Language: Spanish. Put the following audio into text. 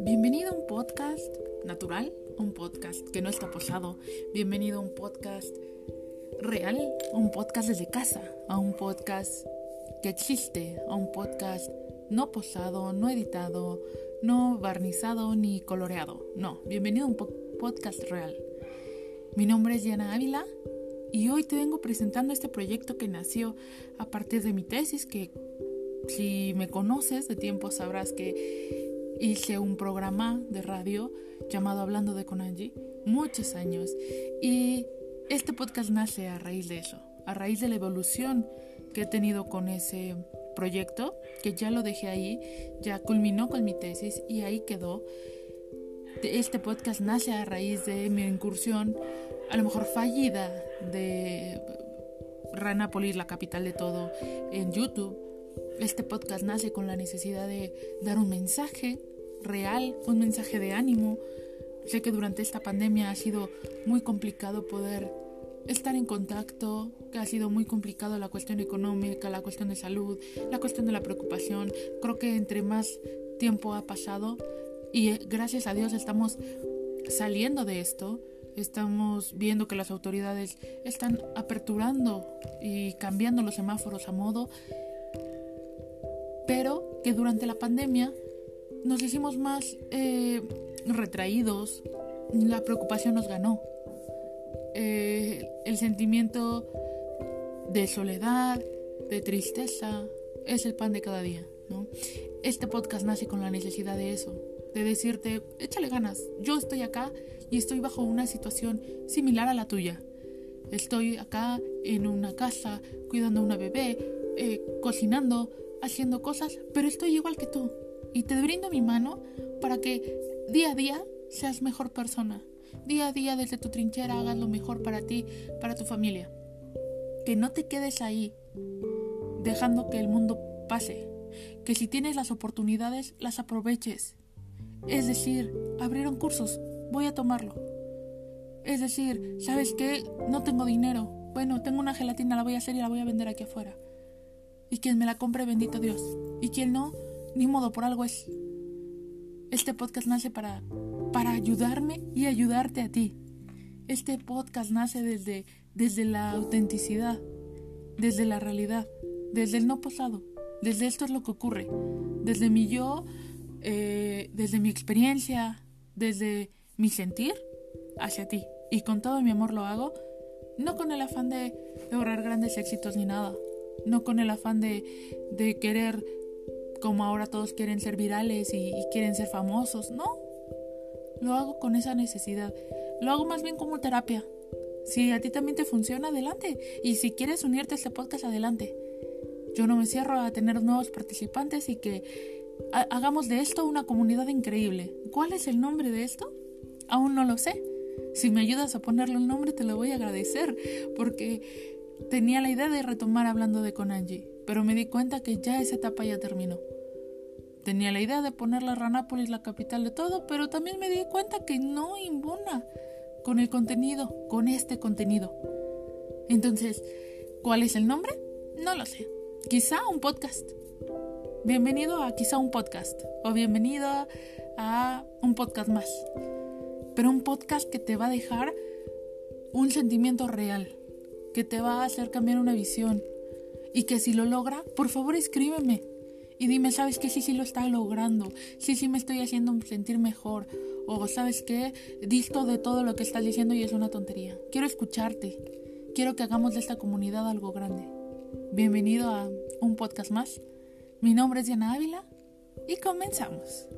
Bienvenido a un podcast natural, un podcast que no está posado. Bienvenido a un podcast real, un podcast desde casa, a un podcast que existe, a un podcast no posado, no editado, no barnizado ni coloreado. No, bienvenido a un podcast real. Mi nombre es Diana Ávila y hoy te vengo presentando este proyecto que nació a partir de mi tesis, que si me conoces de tiempo sabrás que hice un programa de radio llamado Hablando de Konanji muchos años y este podcast nace a raíz de eso, a raíz de la evolución que he tenido con ese proyecto, que ya lo dejé ahí, ya culminó con mi tesis y ahí quedó. Este podcast nace a raíz de mi incursión, a lo mejor fallida, de Ranápolis, la capital de todo, en YouTube. Este podcast nace con la necesidad de dar un mensaje real, un mensaje de ánimo. Sé que durante esta pandemia ha sido muy complicado poder estar en contacto, que ha sido muy complicado la cuestión económica, la cuestión de salud, la cuestión de la preocupación. Creo que entre más tiempo ha pasado y eh, gracias a Dios estamos saliendo de esto, estamos viendo que las autoridades están aperturando y cambiando los semáforos a modo, pero que durante la pandemia nos hicimos más eh, retraídos, la preocupación nos ganó. Eh, el sentimiento de soledad, de tristeza, es el pan de cada día. ¿no? Este podcast nace con la necesidad de eso, de decirte, échale ganas, yo estoy acá y estoy bajo una situación similar a la tuya. Estoy acá en una casa, cuidando a una bebé, eh, cocinando, haciendo cosas, pero estoy igual que tú. Y te brindo mi mano para que día a día seas mejor persona. Día a día desde tu trinchera hagas lo mejor para ti, para tu familia. Que no te quedes ahí dejando que el mundo pase. Que si tienes las oportunidades, las aproveches. Es decir, abrieron cursos, voy a tomarlo. Es decir, ¿sabes qué? No tengo dinero. Bueno, tengo una gelatina, la voy a hacer y la voy a vender aquí afuera. Y quien me la compre, bendito Dios. Y quien no, ni modo, por algo es. Este podcast nace para para ayudarme y ayudarte a ti. Este podcast nace desde, desde la autenticidad, desde la realidad, desde el no pasado, desde esto es lo que ocurre, desde mi yo, eh, desde mi experiencia, desde mi sentir hacia ti. Y con todo mi amor lo hago, no con el afán de lograr grandes éxitos ni nada, no con el afán de, de querer, como ahora todos quieren ser virales y quieren ser famosos, no, lo hago con esa necesidad. Lo hago más bien como terapia. Si a ti también te funciona, adelante. Y si quieres unirte a este podcast, adelante. Yo no me cierro a tener nuevos participantes y que hagamos de esto una comunidad increíble. ¿Cuál es el nombre de esto? Aún no lo sé. Si me ayudas a ponerle un nombre, te lo voy a agradecer, porque tenía la idea de retomar hablando de Konanji, pero me di cuenta que ya esa etapa ya terminó. Tenía la idea de poner la Ranápolis la capital de todo, pero también me di cuenta que no imbuna con el contenido, con este contenido. Entonces, ¿cuál es el nombre? No lo sé. Quizá un podcast. Bienvenido a quizá un podcast o bienvenido a un podcast más. Pero un podcast que te va a dejar un sentimiento real, que te va a hacer cambiar una visión y que si lo logra, por favor escríbeme y dime, ¿sabes qué? Sí, sí lo está logrando. Sí, sí me estoy haciendo sentir mejor. O, ¿sabes qué? Disto de todo lo que estás diciendo y es una tontería. Quiero escucharte. Quiero que hagamos de esta comunidad algo grande. Bienvenido a un podcast más. Mi nombre es Diana Ávila y comenzamos.